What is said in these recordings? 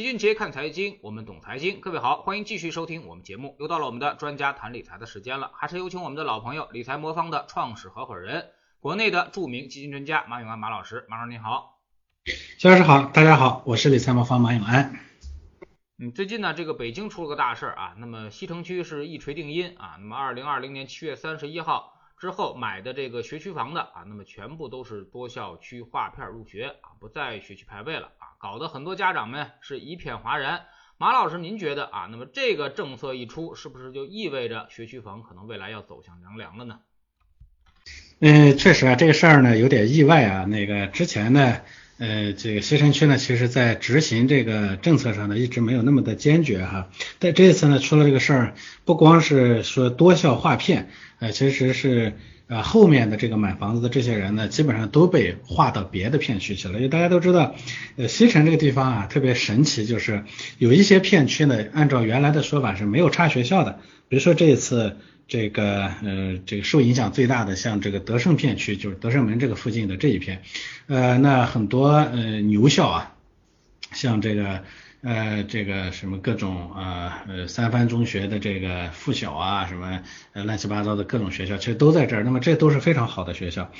齐俊杰看财经，我们懂财经。各位好，欢迎继续收听我们节目。又到了我们的专家谈理财的时间了，还是有请我们的老朋友理财魔方的创始合伙人，国内的著名基金专家马永安马老师。马老师您好，肖老师好，大家好，我是理财魔方马永安。嗯，最近呢，这个北京出了个大事儿啊，那么西城区是一锤定音啊，那么二零二零年七月三十一号之后买的这个学区房的啊，那么全部都是多校区划片入学啊，不在学区排位了啊，搞得很多家长们是一片哗然。马老师，您觉得啊，那么这个政策一出，是不是就意味着学区房可能未来要走向凉凉了呢？嗯，确实啊，这个事儿呢有点意外啊。那个之前呢，呃，这个西城区呢，其实在执行这个政策上呢，一直没有那么的坚决哈。但这次呢，出了这个事儿，不光是说多校划片，呃，其实是呃后面的这个买房子的这些人呢，基本上都被划到别的片区去了。因为大家都知道，呃，西城这个地方啊，特别神奇，就是有一些片区呢，按照原来的说法是没有差学校的，比如说这一次。这个呃，这个受影响最大的，像这个德胜片区，就是德胜门这个附近的这一片，呃，那很多呃牛校啊，像这个呃这个什么各种呃呃三藩中学的这个附小啊，什么呃乱七八糟的各种学校，其实都在这儿。那么这都是非常好的学校，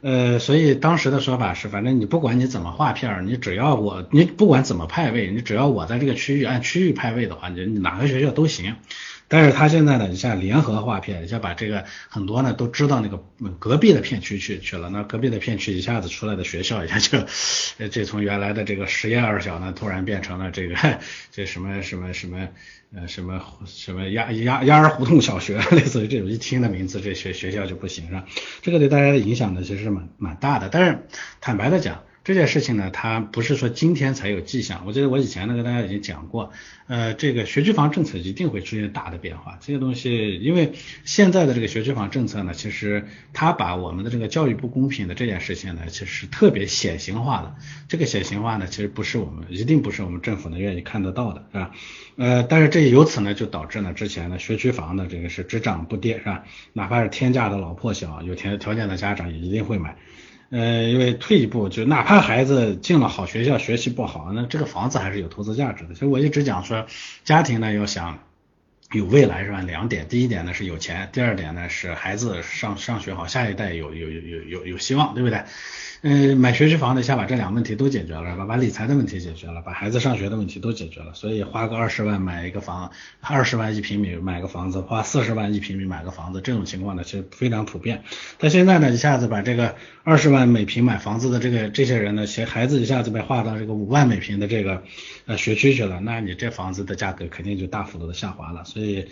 呃，所以当时的说法是，反正你不管你怎么划片儿，你只要我，你不管怎么派位，你只要我在这个区域按区域派位的话，你哪个学校都行。但是他现在呢，你像联合划片，你像把这个很多呢都知道那个隔壁的片区去去了，那隔壁的片区一下子出来的学校一下就，这从原来的这个实验二小呢，突然变成了这个这什么什么什么呃什么什么鸭鸭鸭儿胡同小学，类似于这种一听的名字，这学学校就不行是吧？这个对大家的影响呢其实蛮蛮大的。但是坦白的讲。这件事情呢，它不是说今天才有迹象。我记得我以前呢跟大家已经讲过，呃，这个学区房政策一定会出现大的变化。这些东西，因为现在的这个学区房政策呢，其实它把我们的这个教育不公平的这件事情呢，其实特别显形化了。这个显形化呢，其实不是我们一定不是我们政府呢愿意看得到的，是吧？呃，但是这由此呢就导致呢之前呢学区房呢这个是只涨不跌，是吧？哪怕是天价的老破小，有条条件的家长也一定会买。呃，因为退一步，就哪怕孩子进了好学校，学习不好，那这个房子还是有投资价值的。所以我一直讲说，家庭呢要想有未来是吧？两点，第一点呢是有钱，第二点呢是孩子上上学好，下一代有有有有有有希望，对不对？嗯，买学区房的，先把这两个问题都解决了，把？把理财的问题解决了，把孩子上学的问题都解决了，所以花个二十万买一个房，二十万一平米买个房子，花四十万一平米买个房子，这种情况呢其实非常普遍。但现在呢，一下子把这个二十万每平买房子的这个这些人呢，其孩子一下子被划到这个五万每平的这个呃学区去了，那你这房子的价格肯定就大幅度的下滑了，所以。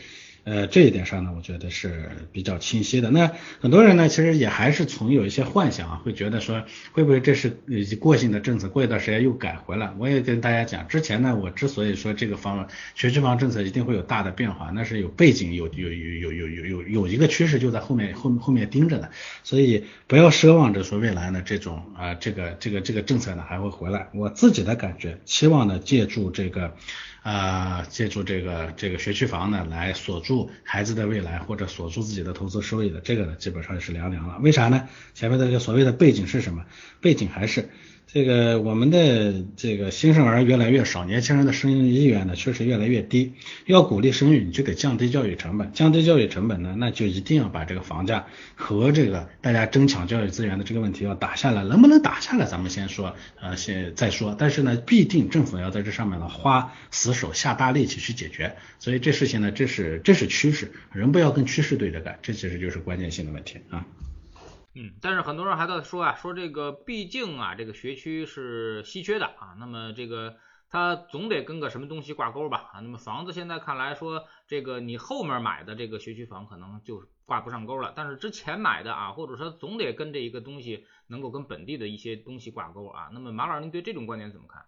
呃，这一点上呢，我觉得是比较清晰的。那很多人呢，其实也还是存有一些幻想啊，会觉得说，会不会这是过性的政策，过一段时间又改回来？我也跟大家讲，之前呢，我之所以说这个方学区房政策一定会有大的变化，那是有背景，有有有有有有有有一个趋势就在后面后后面盯着的，所以不要奢望着说未来呢这种啊这个这个这个政策呢还会回来。我自己的感觉，期望呢借助这个。啊，借助这个这个学区房呢，来锁住孩子的未来，或者锁住自己的投资收益的，这个呢，基本上也是凉凉了。为啥呢？前面的这个所谓的背景是什么？背景还是。这个我们的这个新生儿越来越少，年轻人的生育意愿呢确实越来越低。要鼓励生育，你就得降低教育成本。降低教育成本呢，那就一定要把这个房价和这个大家争抢教育资源的这个问题要打下来。能不能打下来，咱们先说，呃，先再说。但是呢，必定政府要在这上面呢花死手、下大力气去解决。所以这事情呢，这是这是趋势，人不要跟趋势对着干，这其实就是关键性的问题啊。嗯，但是很多人还在说啊，说这个毕竟啊，这个学区是稀缺的啊，那么这个它总得跟个什么东西挂钩吧啊，那么房子现在看来说，这个你后面买的这个学区房可能就挂不上钩了，但是之前买的啊，或者说总得跟这一个东西能够跟本地的一些东西挂钩啊，那么马老师您对这种观点怎么看？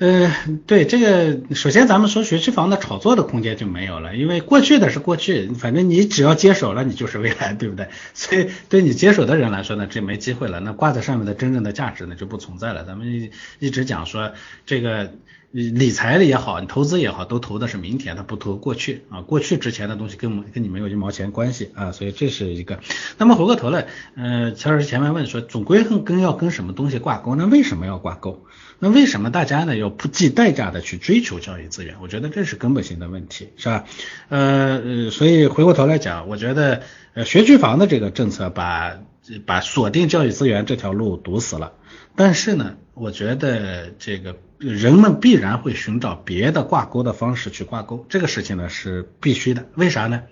呃，对这个，首先咱们说学区房的炒作的空间就没有了，因为过去的是过去，反正你只要接手了，你就是未来，对不对？所以对你接手的人来说呢，这没机会了，那挂在上面的真正的价值呢就不存在了。咱们一一直讲说这个理财的也好，你投资也好，都投的是明天，他不投过去啊。过去之前的东西跟跟你没有一毛钱关系啊，所以这是一个。那么回过头来，呃，乔老师前面问说，总归跟跟要跟什么东西挂钩？那为什么要挂钩？那为什么大家呢要不计代价的去追求教育资源？我觉得这是根本性的问题，是吧？呃，所以回过头来讲，我觉得呃学区房的这个政策把把锁定教育资源这条路堵死了。但是呢，我觉得这个人们必然会寻找别的挂钩的方式去挂钩，这个事情呢是必须的。为啥呢？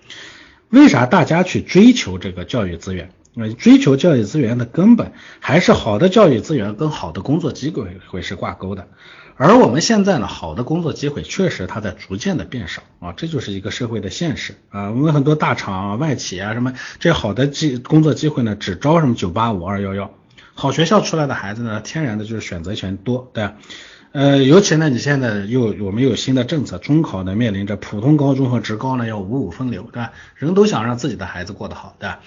为啥大家去追求这个教育资源？呃，追求教育资源的根本还是好的教育资源跟好的工作机会会是挂钩的。而我们现在呢，好的工作机会确实它在逐渐的变少啊，这就是一个社会的现实啊。我们很多大厂啊、外企啊什么这好的机工作机会呢，只招什么九八五、二幺幺。好学校出来的孩子呢，天然的就是选择权多，对吧？呃，尤其呢，你现在又我们有新的政策，中考呢面临着普通高中和职高呢要五五分流，对吧？人都想让自己的孩子过得好，对吧？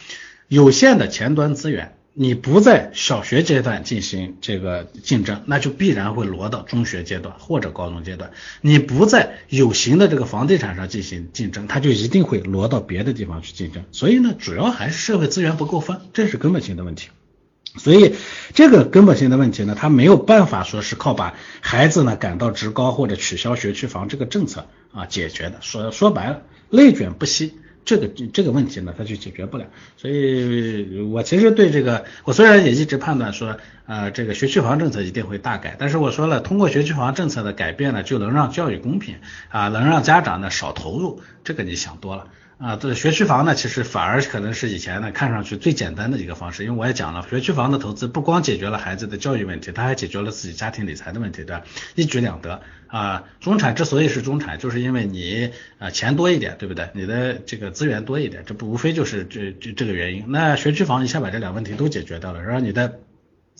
有限的前端资源，你不在小学阶段进行这个竞争，那就必然会挪到中学阶段或者高中阶段。你不在有形的这个房地产上进行竞争，它就一定会挪到别的地方去竞争。所以呢，主要还是社会资源不够分，这是根本性的问题。所以这个根本性的问题呢，他没有办法说是靠把孩子呢赶到职高或者取消学区房这个政策啊解决的。说说白了，内卷不息，这个这个问题呢，他就解决不了。所以我其实对这个，我虽然也一直判断说，呃，这个学区房政策一定会大改，但是我说了，通过学区房政策的改变呢，就能让教育公平啊，能让家长呢少投入，这个你想多了。啊，这学区房呢，其实反而可能是以前呢看上去最简单的一个方式，因为我也讲了，学区房的投资不光解决了孩子的教育问题，他还解决了自己家庭理财的问题，对吧？一举两得啊。中产之所以是中产，就是因为你啊钱多一点，对不对？你的这个资源多一点，这不无非就是这这这个原因。那学区房一下把这两个问题都解决掉了，然后你的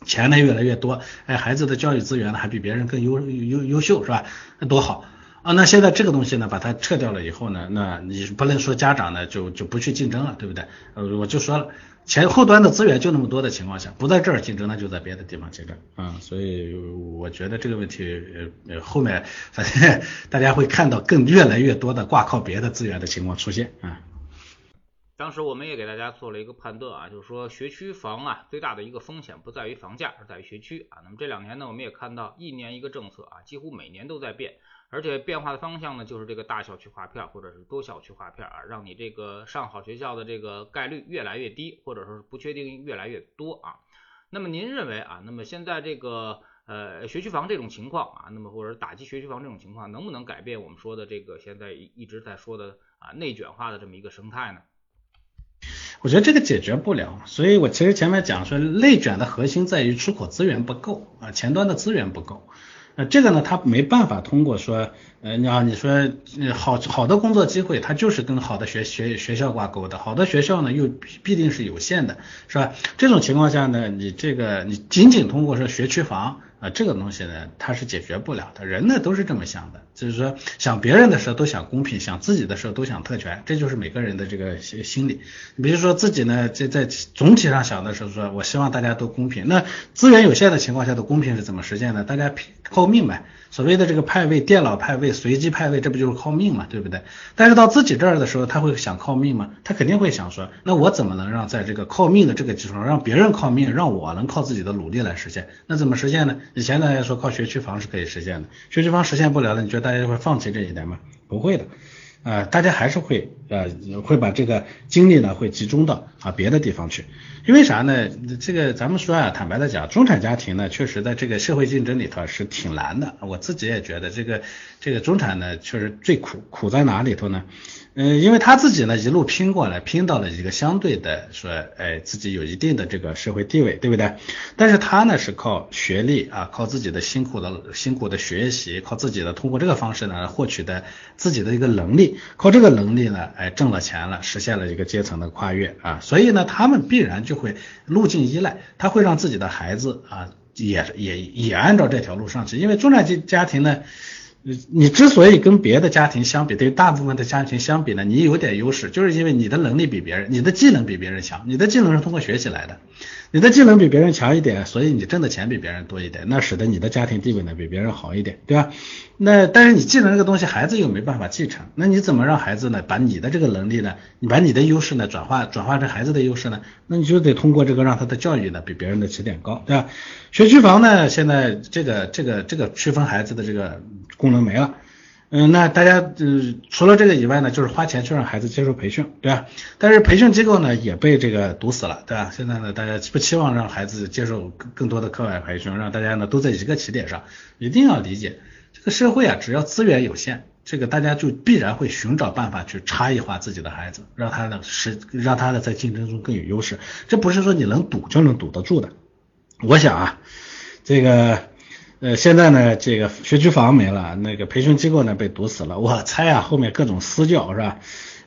钱呢越来越多，哎，孩子的教育资源呢还比别人更优优优秀，是吧？那多好。啊，那现在这个东西呢，把它撤掉了以后呢，那你不能说家长呢就就不去竞争了，对不对？呃，我就说了，前后端的资源就那么多的情况下，不在这儿竞争，那就在别的地方竞争啊。所以我觉得这个问题呃后面反正 大家会看到更越来越多的挂靠别的资源的情况出现啊。当时我们也给大家做了一个判断啊，就是说学区房啊最大的一个风险不在于房价，而在于学区啊。那么这两年呢，我们也看到一年一个政策啊，几乎每年都在变。而且变化的方向呢，就是这个大小区划片或者是多小区划片啊，让你这个上好学校的这个概率越来越低，或者说是不确定越来越多啊。那么您认为啊，那么现在这个呃学区房这种情况啊，那么或者打击学区房这种情况，能不能改变我们说的这个现在一直在说的啊内卷化的这么一个生态呢？我觉得这个解决不了，所以我其实前面讲说内卷的核心在于出口资源不够啊，前端的资源不够。呃，这个呢，他没办法通过说，呃，你啊，你说好好的工作机会，它就是跟好的学学学校挂钩的，好的学校呢又必定是有限的，是吧？这种情况下呢，你这个你仅仅通过说学区房。啊，这个东西呢，它是解决不了的。人呢都是这么想的，就是说想别人的时候都想公平，想自己的时候都想特权，这就是每个人的这个心心理。比如说自己呢，在在总体上想的时候，说我希望大家都公平。那资源有限的情况下的公平是怎么实现的？大家靠命呗。所谓的这个派位、电脑派位、随机派位，这不就是靠命嘛，对不对？但是到自己这儿的时候，他会想靠命吗？他肯定会想说，那我怎么能让在这个靠命的这个基础上，让别人靠命，让我能靠自己的努力来实现？那怎么实现呢？以前大家说靠学区房是可以实现的，学区房实现不了了，你觉得大家会放弃这一点吗？不会的。呃，大家还是会呃会把这个精力呢会集中到啊别的地方去，因为啥呢？这个咱们说啊，坦白的讲，中产家庭呢，确实在这个社会竞争里头是挺难的。我自己也觉得这个这个中产呢，确实最苦，苦在哪里头呢？嗯，因为他自己呢一路拼过来，拼到了一个相对的说，哎，自己有一定的这个社会地位，对不对？但是他呢是靠学历啊，靠自己的辛苦的辛苦的学习，靠自己的通过这个方式呢获取的自己的一个能力，靠这个能力呢，哎，挣了钱了，实现了一个阶层的跨越啊，所以呢，他们必然就会路径依赖，他会让自己的孩子啊，也也也按照这条路上去，因为中产阶家庭呢。你之所以跟别的家庭相比，对大部分的家庭相比呢，你有点优势，就是因为你的能力比别人，你的技能比别人强，你的技能是通过学习来的。你的技能比别人强一点，所以你挣的钱比别人多一点，那使得你的家庭地位呢比别人好一点，对吧？那但是你技能这个东西，孩子又没办法继承，那你怎么让孩子呢把你的这个能力呢，你把你的优势呢转化转化成孩子的优势呢？那你就得通过这个让他的教育呢比别人的起点高，对吧？学区房呢现在这个这个这个区分孩子的这个功能没了。嗯，那大家嗯，除了这个以外呢，就是花钱去让孩子接受培训，对吧？但是培训机构呢也被这个堵死了，对吧？现在呢，大家不期望让孩子接受更更多的课外培训，让大家呢都在一个起点上。一定要理解，这个社会啊，只要资源有限，这个大家就必然会寻找办法去差异化自己的孩子，让他呢是让他呢在竞争中更有优势。这不是说你能堵就能堵得住的。我想啊，这个。呃，现在呢，这个学区房没了，那个培训机构呢被堵死了。我猜啊，后面各种私教是吧？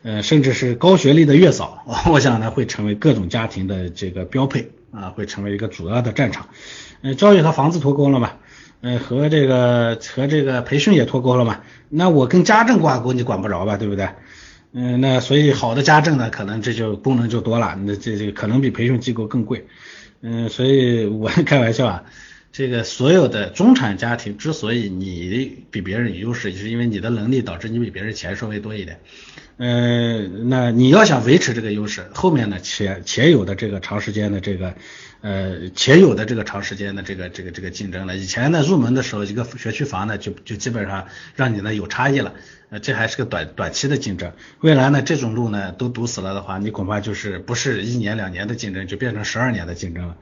呃，甚至是高学历的月嫂，我想呢会成为各种家庭的这个标配啊，会成为一个主要的战场。呃，教育和房子脱钩了嘛？呃，和这个和这个培训也脱钩了嘛？那我跟家政挂钩，你管不着吧？对不对？嗯，那所以好的家政呢，可能这就功能就多了，那这这可能比培训机构更贵。嗯，所以我 开玩笑啊。这个所有的中产家庭之所以你比别人有优势，就是因为你的能力导致你比别人钱稍微多一点。嗯，那你要想维持这个优势，后面呢且且有的这个长时间的这个呃且有的这个长时间的这个这个这个竞争了，以前呢入门的时候一个学区房呢就就基本上让你呢有差异了，呃这还是个短短期的竞争。未来呢这种路呢都堵死了的话，你恐怕就是不是一年两年的竞争，就变成十二年的竞争了。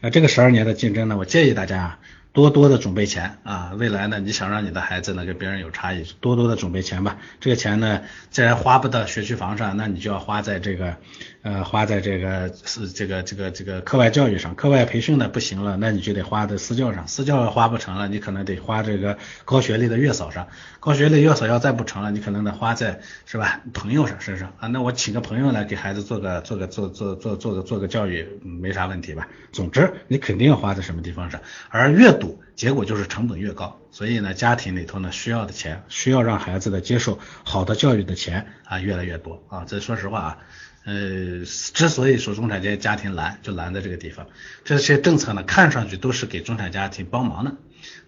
那，这个十二年的竞争呢，我建议大家多多的准备钱啊。未来呢，你想让你的孩子呢跟别人有差异，多多的准备钱吧。这个钱呢，既然花不到学区房上，那你就要花在这个呃，花在这个是这个这个这个课外教育上。课外培训呢不行了，那你就得花在私教上。私教花不成了，你可能得花这个高学历的月嫂上。高学历月嫂要再不成了，你可能得花在是吧朋友上身上啊。那我请个朋友来给孩子做个做个做做做做个做个教育，没啥问题吧？总之。你肯定要花在什么地方上，而越读，结果就是成本越高。所以呢，家庭里头呢需要的钱，需要让孩子的接受好的教育的钱啊越来越多啊。这说实话啊，呃，之所以说中产阶级家庭难，就难在这个地方。这些政策呢，看上去都是给中产家庭帮忙的，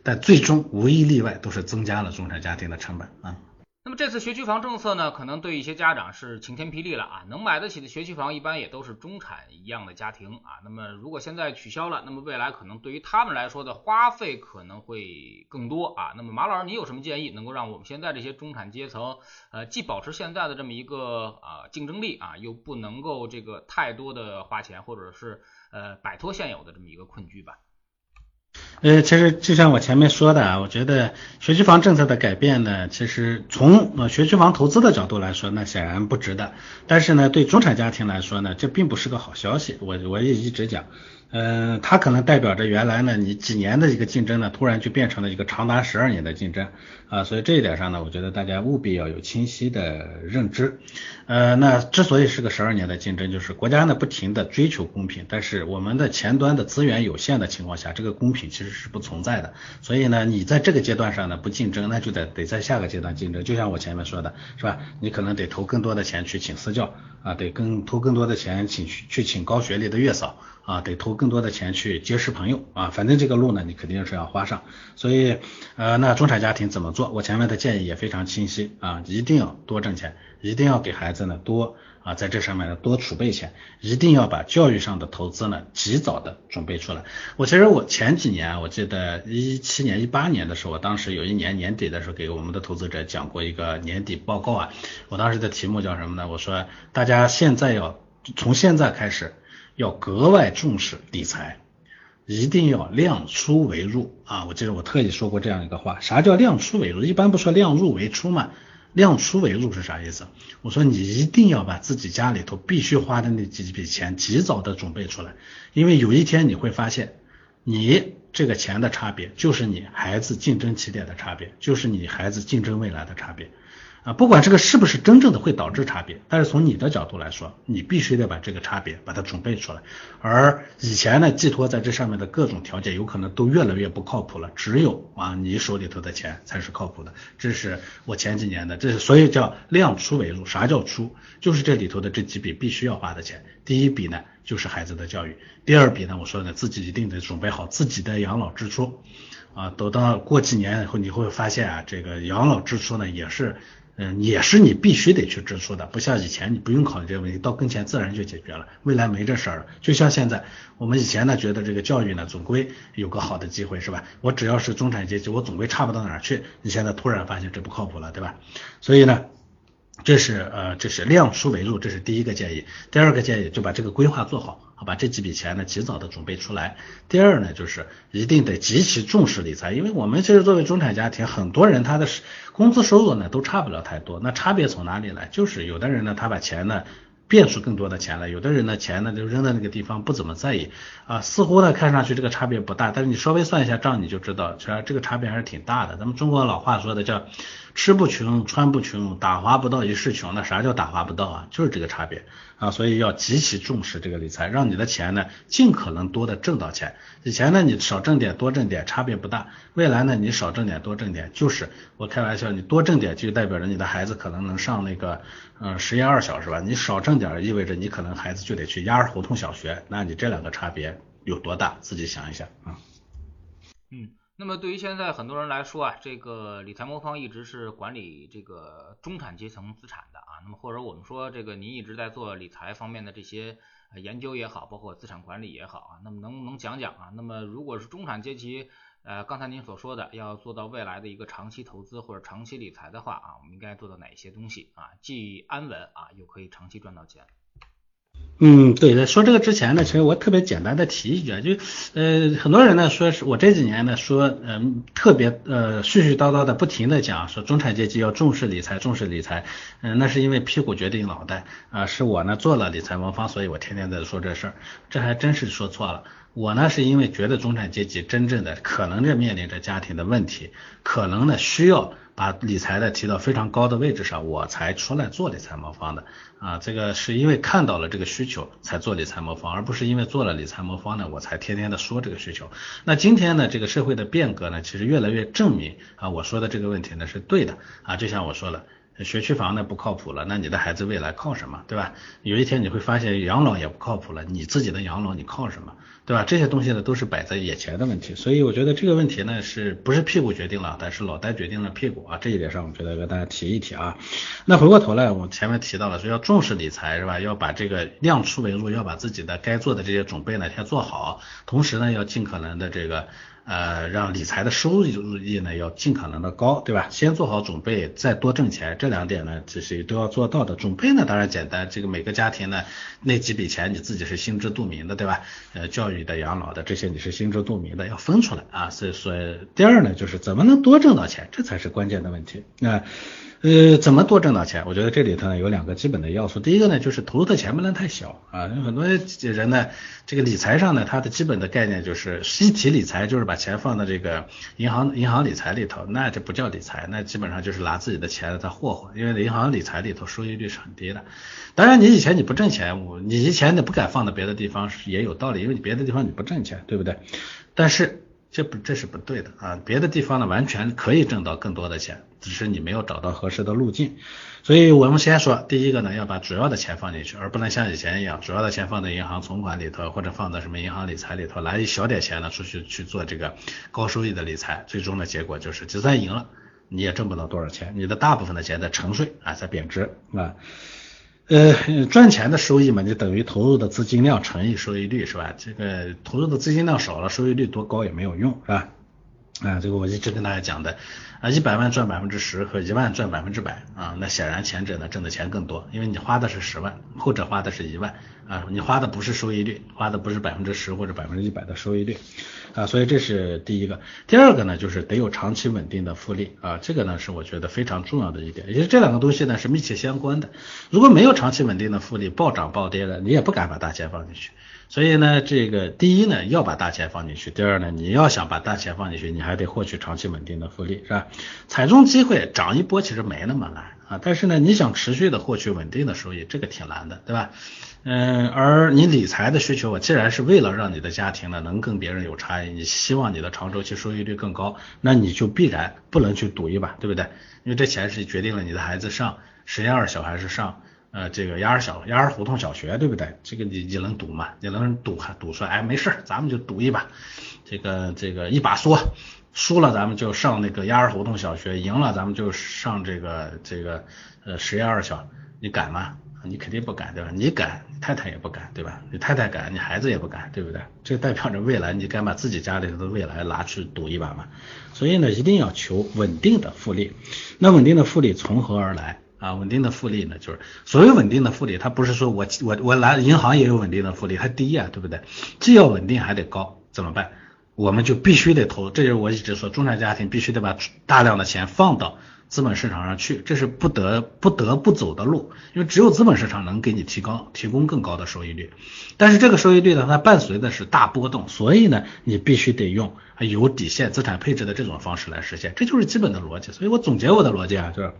但最终无一例外都是增加了中产家庭的成本啊。那么这次学区房政策呢，可能对一些家长是晴天霹雳了啊！能买得起的学区房，一般也都是中产一样的家庭啊。那么如果现在取消了，那么未来可能对于他们来说的花费可能会更多啊。那么马老师，你有什么建议，能够让我们现在这些中产阶层，呃，既保持现在的这么一个啊竞争力啊，又不能够这个太多的花钱，或者是呃摆脱现有的这么一个困局吧？呃，其实就像我前面说的啊，我觉得学区房政策的改变呢，其实从呃学区房投资的角度来说，那显然不值得。但是呢，对中产家庭来说呢，这并不是个好消息。我我也一直讲。嗯，它可能代表着原来呢，你几年的一个竞争呢，突然就变成了一个长达十二年的竞争啊，所以这一点上呢，我觉得大家务必要有清晰的认知。呃，那之所以是个十二年的竞争，就是国家呢不停的追求公平，但是我们的前端的资源有限的情况下，这个公平其实是不存在的。所以呢，你在这个阶段上呢不竞争，那就得得在下个阶段竞争。就像我前面说的，是吧？你可能得投更多的钱去请私教啊，得更投更多的钱请去去请高学历的月嫂。啊，得投更多的钱去结识朋友啊，反正这个路呢，你肯定是要花上。所以，呃，那中产家庭怎么做？我前面的建议也非常清晰啊，一定要多挣钱，一定要给孩子呢多啊，在这上面呢多储备钱，一定要把教育上的投资呢及早的准备出来。我其实我前几年，我记得一七年、一八年的时候，我当时有一年年底的时候，给我们的投资者讲过一个年底报告啊，我当时的题目叫什么呢？我说大家现在要从现在开始。要格外重视理财，一定要量出为入啊！我记得我特意说过这样一个话，啥叫量出为入？一般不说量入为出嘛？量出为入是啥意思？我说你一定要把自己家里头必须花的那几笔钱及早的准备出来，因为有一天你会发现，你这个钱的差别就是你孩子竞争起点的差别，就是你孩子竞争未来的差别。啊，不管这个是不是真正的会导致差别，但是从你的角度来说，你必须得把这个差别把它准备出来。而以前呢，寄托在这上面的各种条件，有可能都越来越不靠谱了。只有啊，你手里头的钱才是靠谱的。这是我前几年的，这是所以叫量出为入。啥叫出？就是这里头的这几笔必须要花的钱。第一笔呢。就是孩子的教育。第二笔呢，我说呢，自己一定得准备好自己的养老支出啊。等到过几年以后，你会发现啊，这个养老支出呢也是。嗯，也是你必须得去支出的，不像以前你不用考虑这个问题，到跟前自然就解决了。未来没这事儿，就像现在我们以前呢，觉得这个教育呢总归有个好的机会是吧？我只要是中产阶级，我总归差不到哪儿去。你现在突然发现这不靠谱了，对吧？所以呢。这是呃，这是量出为入，这是第一个建议。第二个建议就把这个规划做好，好把这几笔钱呢及早的准备出来。第二呢，就是一定得极其重视理财，因为我们其实作为中产家庭，很多人他的工资收入呢都差不了太多。那差别从哪里来？就是有的人呢，他把钱呢。变出更多的钱来，有的人呢钱呢就扔在那个地方不怎么在意啊，似乎呢看上去这个差别不大，但是你稍微算一下账你就知道，其实这个差别还是挺大的。咱们中国老话说的叫吃不穷穿不穷打滑不到一世穷，那啥叫打滑不到啊？就是这个差别啊，所以要极其重视这个理财，让你的钱呢尽可能多的挣到钱。以前呢你少挣点多挣点差别不大，未来呢你少挣点多挣点，就是我开玩笑，你多挣点就代表着你的孩子可能能上那个。嗯，实验二小是吧？你少挣点，意味着你可能孩子就得去鸭儿胡同小学，那你这两个差别有多大？自己想一想啊。嗯，那么对于现在很多人来说啊，这个理财魔方一直是管理这个中产阶层资产的啊。那么或者我们说这个您一直在做理财方面的这些研究也好，包括资产管理也好啊，那么能不能讲讲啊？那么如果是中产阶级。呃，刚才您所说的要做到未来的一个长期投资或者长期理财的话啊，我们应该做到哪些东西啊？既安稳啊，又可以长期赚到钱。嗯，对，在说这个之前呢，其实我特别简单的提一句啊，就呃很多人呢说是我这几年呢说嗯特别呃絮絮叨叨的不停的讲说中产阶级要重视理财重视理财，嗯那是因为屁股决定脑袋啊，是我呢做了理财魔方，所以我天天在说这事儿，这还真是说错了。我呢是因为觉得中产阶级真正的可能是面临着家庭的问题，可能呢需要把理财的提到非常高的位置上，我才出来做理财魔方的啊。这个是因为看到了这个需求才做理财魔方，而不是因为做了理财魔方呢我才天天的说这个需求。那今天呢这个社会的变革呢其实越来越证明啊我说的这个问题呢是对的啊。就像我说了，学区房呢不靠谱了，那你的孩子未来靠什么，对吧？有一天你会发现养老也不靠谱了，你自己的养老你靠什么？对吧？这些东西呢都是摆在眼前的问题，所以我觉得这个问题呢是不是屁股决定了，但是脑袋决定了屁股啊。这一点上，我觉得跟大家提一提啊。那回过头来，我前面提到了说要重视理财是吧？要把这个量出为入，要把自己的该做的这些准备呢先做好，同时呢要尽可能的这个。呃，让理财的收益呢要尽可能的高，对吧？先做好准备，再多挣钱，这两点呢，其实都要做到的。准备呢，当然简单，这个每个家庭呢，那几笔钱你自己是心知肚明的，对吧？呃，教育的、养老的这些你是心知肚明的，要分出来啊。所以说，第二呢，就是怎么能多挣到钱，这才是关键的问题那。呃怎么多挣到钱？我觉得这里头呢有两个基本的要素。第一个呢，就是投入的钱不能太小啊。有很多人呢，这个理财上呢，它的基本的概念就是一体理财，就是把钱放到这个银行银行理财里头，那这不叫理财，那基本上就是拿自己的钱在霍霍。因为银行理财里头收益率是很低的。当然，你以前你不挣钱，我你以前你不敢放到别的地方是也有道理，因为你别的地方你不挣钱，对不对？但是。这不这是不对的啊！别的地方呢完全可以挣到更多的钱，只是你没有找到合适的路径。所以我们先说第一个呢，要把主要的钱放进去，而不能像以前一样，主要的钱放在银行存款里头，或者放在什么银行理财里头，拿一小点钱呢出去去做这个高收益的理财，最终的结果就是就算赢了，你也挣不到多少钱，你的大部分的钱在沉睡啊，在贬值啊。呃，赚钱的收益嘛，就等于投入的资金量乘以收益率，是吧？这个投入的资金量少了，收益率多高也没有用，是吧？啊，这个我一直跟大家讲的啊，一百万赚百分之十和一万赚百分之百啊，那显然前者呢挣的钱更多，因为你花的是十万，后者花的是一万啊，你花的不是收益率，花的不是百分之十或者百分之一百的收益率。啊，所以这是第一个，第二个呢，就是得有长期稳定的复利啊，这个呢是我觉得非常重要的一点，也就是这两个东西呢是密切相关的。如果没有长期稳定的复利，暴涨暴跌的，你也不敢把大钱放进去。所以呢，这个第一呢要把大钱放进去，第二呢你要想把大钱放进去，你还得获取长期稳定的复利，是吧？踩中机会涨一波其实没那么难啊，但是呢你想持续的获取稳定的收益，这个挺难的，对吧？嗯，而你理财的需求，我既然是为了让你的家庭呢能跟别人有差异，你希望你的长周期收益率更高，那你就必然不能去赌一把，对不对？因为这钱是决定了你的孩子上实验二小还是上呃，这个鸭儿小鸭儿胡同小学，对不对？这个你你能赌吗？你能赌还赌说，哎，没事儿，咱们就赌一把，这个这个一把梭，输了咱们就上那个鸭儿胡同小学，赢了咱们就上这个这个呃实验二小，你敢吗？你肯定不敢，对吧？你敢，你太太也不敢，对吧？你太太敢，你孩子也不敢，对不对？这代表着未来，你敢把自己家里的未来拿去赌一把吗？所以呢，一定要求稳定的复利。那稳定的复利从何而来？啊，稳定的复利呢，就是所谓稳定的复利，它不是说我我我来银行也有稳定的复利，它低啊，对不对？既要稳定还得高，怎么办？我们就必须得投，这就是我一直说，中产家庭必须得把大量的钱放到资本市场上去，这是不得不得不走的路，因为只有资本市场能给你提高提供更高的收益率，但是这个收益率呢，它伴随的是大波动，所以呢，你必须得用有底线资产配置的这种方式来实现，这就是基本的逻辑。所以我总结我的逻辑啊，就是。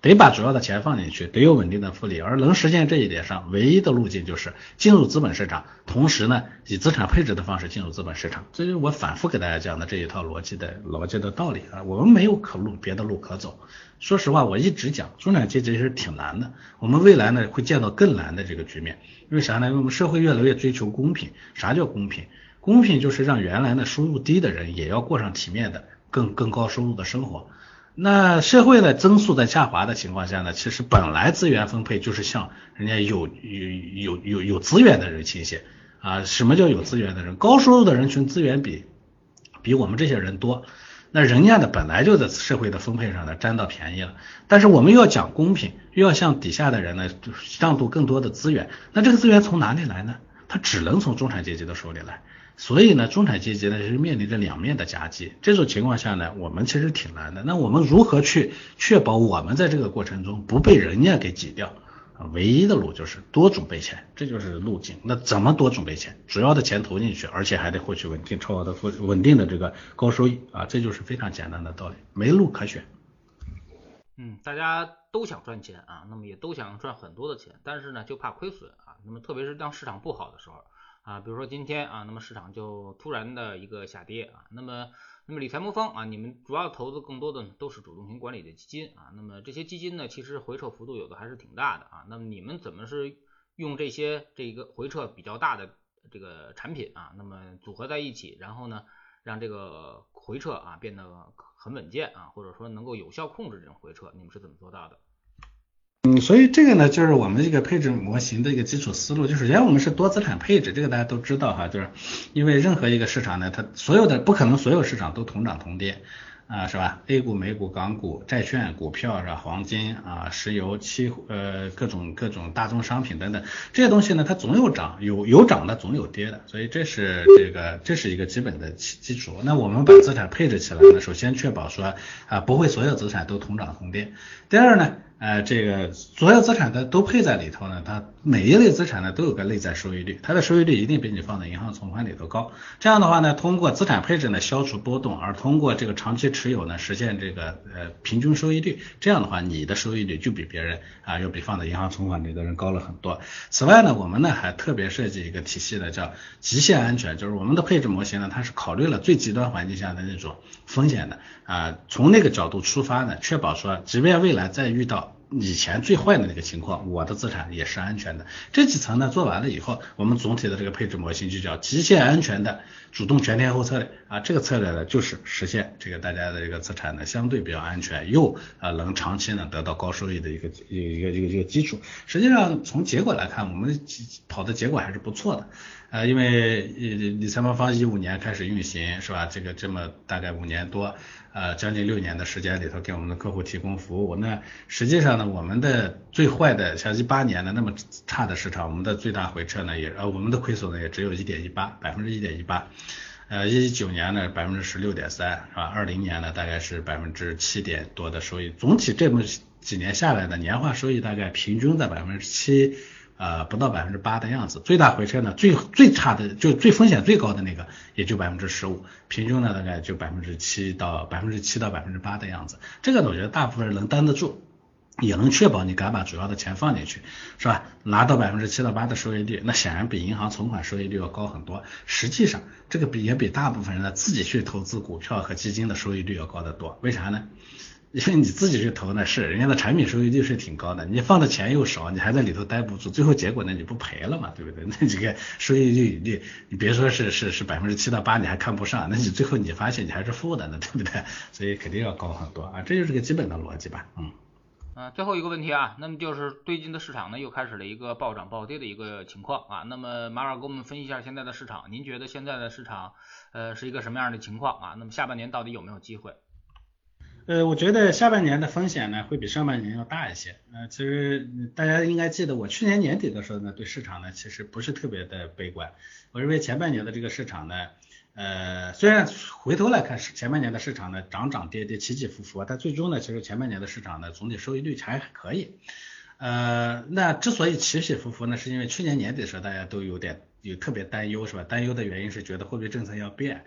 得把主要的钱放进去，得有稳定的复利，而能实现这一点上，唯一的路径就是进入资本市场，同时呢，以资产配置的方式进入资本市场。这是我反复给大家讲的这一套逻辑的逻辑的道理啊，我们没有可路别的路可走。说实话，我一直讲中产阶级是挺难的，我们未来呢会见到更难的这个局面。为啥呢？因为我们社会越来越追求公平。啥叫公平？公平就是让原来呢收入低的人也要过上体面的、更更高收入的生活。那社会的增速在下滑的情况下呢，其实本来资源分配就是向人家有有有有有资源的人倾斜啊。什么叫有资源的人？高收入的人群资源比比我们这些人多，那人家呢本来就在社会的分配上呢占到便宜了。但是我们又要讲公平，又要向底下的人呢让渡更多的资源，那这个资源从哪里来呢？它只能从中产阶级的手里来。所以呢，中产阶级呢是面临着两面的夹击。这种情况下呢，我们其实挺难的。那我们如何去确保我们在这个过程中不被人家给挤掉？啊，唯一的路就是多准备钱，这就是路径。那怎么多准备钱？主要的钱投进去，而且还得获取稳定超额的复稳定的这个高收益啊，这就是非常简单的道理，没路可选。嗯，大家都想赚钱啊，那么也都想赚很多的钱，但是呢，就怕亏损啊。那么特别是当市场不好的时候。啊，比如说今天啊，那么市场就突然的一个下跌啊，那么那么理财魔方啊，你们主要投资更多的都是主动型管理的基金啊，那么这些基金呢，其实回撤幅度有的还是挺大的啊，那么你们怎么是用这些这个回撤比较大的这个产品啊，那么组合在一起，然后呢，让这个回撤啊变得很稳健啊，或者说能够有效控制这种回撤，你们是怎么做到的？所以这个呢，就是我们这个配置模型的一个基础思路。就首先我们是多资产配置，这个大家都知道哈，就是因为任何一个市场呢，它所有的不可能所有市场都同涨同跌。啊，是吧？A 股、美股、港股、债券、股票是吧？黄金啊、石油、期呃各种各种大宗商品等等这些东西呢，它总有涨，有有涨的总有跌的，所以这是这个这是一个基本的基基础。那我们把资产配置起来呢，首先确保说啊不会所有资产都同涨同跌。第二呢，呃这个所有资产的都配在里头呢，它每一类资产呢都有个内在收益率，它的收益率一定比你放在银行存款里头高。这样的话呢，通过资产配置呢消除波动，而通过这个长期。持有呢，实现这个呃平均收益率，这样的话，你的收益率就比别人啊，要比放在银行存款里的人高了很多。此外呢，我们呢还特别设计一个体系呢，叫极限安全，就是我们的配置模型呢，它是考虑了最极端环境下的那种风险的啊，从那个角度出发呢，确保说，即便未来再遇到。以前最坏的那个情况，我的资产也是安全的。这几层呢做完了以后，我们总体的这个配置模型就叫极限安全的主动全天候策略啊。这个策略呢就是实现这个大家的这个资产呢相对比较安全，又啊能长期呢得到高收益的一个一个一个一个基础。实际上从结果来看，我们跑的结果还是不错的。呃，因为理财魔方一五年开始运行是吧？这个这么大概五年多。呃，将近六年的时间里头，给我们的客户提供服务。那实际上呢，我们的最坏的像一八年的那么差的市场，我们的最大回撤呢，也呃，我们的亏损呢也只有一点一八，百分之一点一八。呃，一九年呢，百分之十六点三，是吧？二零年呢，大概是百分之七点多的收益。总体这么几年下来的年化收益大概平均在百分之七。呃，不到百分之八的样子，最大回撤呢，最最差的就最风险最高的那个也就百分之十五，平均呢大概就百分之七到百分之七到百分之八的样子，这个呢我觉得大部分人能担得住，也能确保你敢把主要的钱放进去，是吧？拿到百分之七到八的收益率，那显然比银行存款收益率要高很多，实际上这个比也比大部分人呢自己去投资股票和基金的收益率要高得多，为啥呢？因为你自己去投呢，是人家的产品收益率是挺高的，你放的钱又少，你还在里头待不住，最后结果呢你不赔了嘛，对不对？那几个收益率你你别说是是是百分之七到八，你还看不上，那你最后你发现你还是负的呢，对不对？所以肯定要高很多啊，这就是个基本的逻辑吧，嗯。啊，最后一个问题啊，那么就是最近的市场呢又开始了一个暴涨暴跌的一个情况啊，那么马老师给我们分析一下现在的市场，您觉得现在的市场呃是一个什么样的情况啊？那么下半年到底有没有机会？呃，我觉得下半年的风险呢会比上半年要大一些。呃，其实大家应该记得，我去年年底的时候呢，对市场呢其实不是特别的悲观。我认为前半年的这个市场呢，呃，虽然回头来看是前半年的市场呢涨涨跌跌起起伏伏，但最终呢，其实前半年的市场呢总体收益率还可以。呃，那之所以起起伏伏呢，是因为去年年底的时候大家都有点有特别担忧，是吧？担忧的原因是觉得货币政策要变。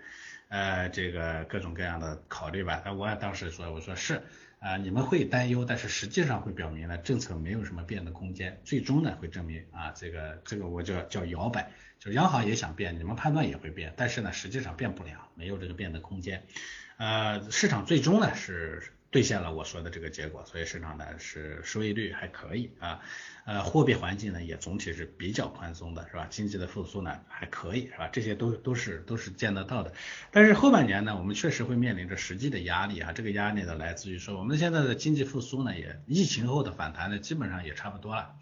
呃，这个各种各样的考虑吧，那我当时说，我说是啊，你们会担忧，但是实际上会表明呢，政策没有什么变的空间，最终呢会证明啊，这个这个我叫叫摇摆，就央行也想变，你们判断也会变，但是呢，实际上变不了，没有这个变的空间，呃，市场最终呢是。兑现了我说的这个结果，所以市场呢是收益率还可以啊，呃，货币环境呢也总体是比较宽松的，是吧？经济的复苏呢还可以，是吧？这些都都是都是见得到的。但是后半年呢，我们确实会面临着实际的压力啊，这个压力呢来自于说我们现在的经济复苏呢也疫情后的反弹呢基本上也差不多了。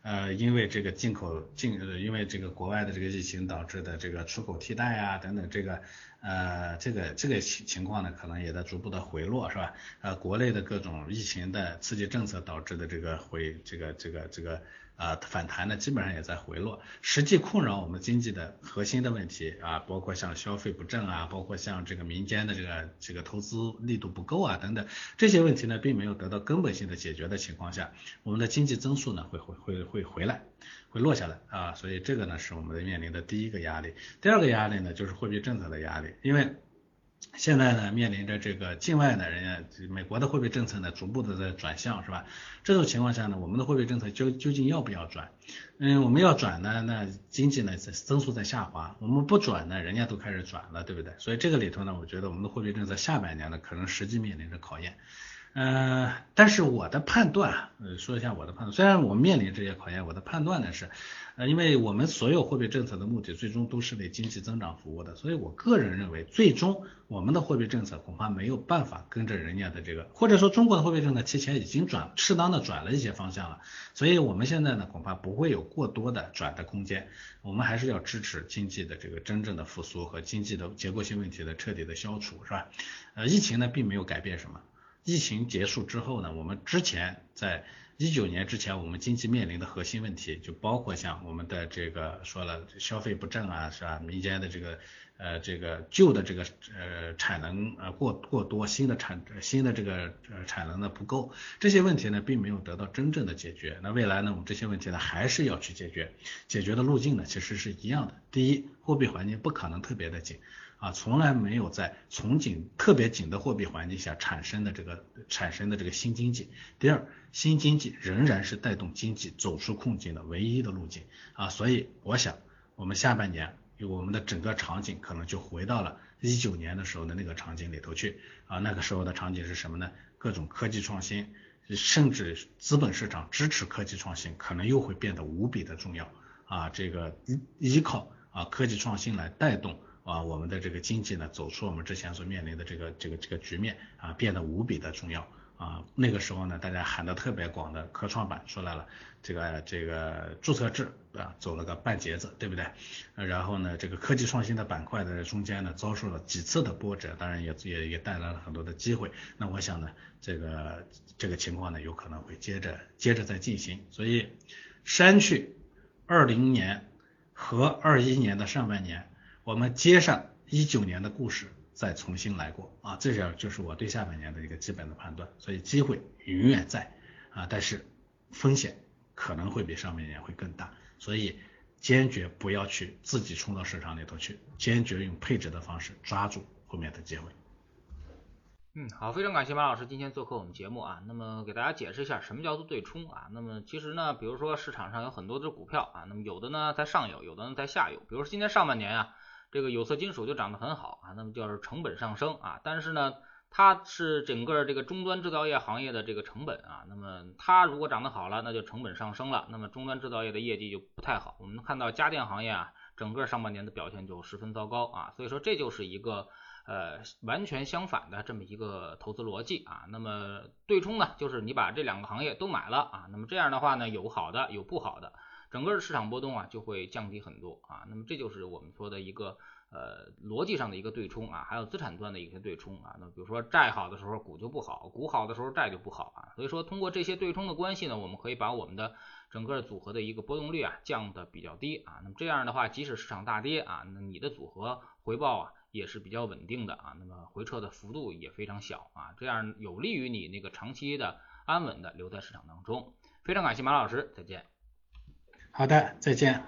呃，因为这个进口进，因为这个国外的这个疫情导致的这个出口替代啊等等，这个呃这个这个情情况呢，可能也在逐步的回落，是吧？呃，国内的各种疫情的刺激政策导致的这个回这个这个这个。啊，反弹呢，基本上也在回落。实际困扰我们经济的核心的问题啊，包括像消费不振啊，包括像这个民间的这个这个投资力度不够啊等等这些问题呢，并没有得到根本性的解决的情况下，我们的经济增速呢会会会会回来，会落下来啊。所以这个呢是我们的面临的第一个压力。第二个压力呢就是货币政策的压力，因为。现在呢，面临着这个境外的人家美国的货币政策呢，逐步的在转向，是吧？这种情况下呢，我们的货币政策究究竟要不要转？嗯，我们要转呢，那经济呢在增速在下滑；我们不转呢，人家都开始转了，对不对？所以这个里头呢，我觉得我们的货币政策下半年呢，可能实际面临着考验。呃，但是我的判断，呃，说一下我的判断，虽然我面临这些考验，我的判断呢是。呃，因为我们所有货币政策的目的，最终都是为经济增长服务的，所以我个人认为，最终我们的货币政策恐怕没有办法跟着人家的这个，或者说中国的货币政策提前已经转适当的转了一些方向了，所以我们现在呢，恐怕不会有过多的转的空间，我们还是要支持经济的这个真正的复苏和经济的结构性问题的彻底的消除，是吧？呃，疫情呢并没有改变什么，疫情结束之后呢，我们之前在。一九年之前，我们经济面临的核心问题就包括像我们的这个说了消费不振啊，是吧？民间的这个呃这个旧的这个呃产能呃过过多，新的产新的这个呃产能呢不够，这些问题呢并没有得到真正的解决。那未来呢，我们这些问题呢还是要去解决，解决的路径呢其实是一样的。第一，货币环境不可能特别的紧。啊，从来没有在从紧特别紧的货币环境下产生的这个产生的这个新经济。第二，新经济仍然是带动经济走出困境的唯一的路径啊，所以我想我们下半年我们的整个场景可能就回到了一九年的时候的那个场景里头去啊，那个时候的场景是什么呢？各种科技创新，甚至资本市场支持科技创新，可能又会变得无比的重要啊，这个依依靠啊科技创新来带动。啊，我们的这个经济呢，走出我们之前所面临的这个这个这个局面啊，变得无比的重要啊。那个时候呢，大家喊的特别广的科创板出来了，这个这个注册制啊，走了个半截子，对不对？然后呢，这个科技创新的板块在中间呢，遭受了几次的波折，当然也也也带来了很多的机会。那我想呢，这个这个情况呢，有可能会接着接着再进行。所以删去二零年和二一年的上半年。我们接上一九年的故事，再重新来过啊，这样就是我对下半年的一个基本的判断。所以机会永远在啊，但是风险可能会比上半年会更大，所以坚决不要去自己冲到市场里头去，坚决用配置的方式抓住后面的机会。嗯，好，非常感谢马老师今天做客我们节目啊。那么给大家解释一下什么叫做对冲啊。那么其实呢，比如说市场上有很多的股票啊，那么有的呢在上游，有的呢在下游。比如说今年上半年啊，这个有色金属就涨得很好啊，那么就是成本上升啊，但是呢。它是整个这个终端制造业行业的这个成本啊。那么它如果涨得好了，那就成本上升了，那么终端制造业的业绩就不太好。我们看到家电行业啊，整个上半年的表现就十分糟糕啊。所以说这就是一个呃完全相反的这么一个投资逻辑啊。那么对冲呢，就是你把这两个行业都买了啊，那么这样的话呢，有好的有不好的。整个市场波动啊就会降低很多啊，那么这就是我们说的一个呃逻辑上的一个对冲啊，还有资产端的一些对冲啊。那比如说债好的时候股就不好，股好的时候债就不好啊。所以说通过这些对冲的关系呢，我们可以把我们的整个组合的一个波动率啊降的比较低啊。那么这样的话，即使市场大跌啊，那你的组合回报啊也是比较稳定的啊。那么回撤的幅度也非常小啊，这样有利于你那个长期的安稳的留在市场当中。非常感谢马老师，再见。好的，再见。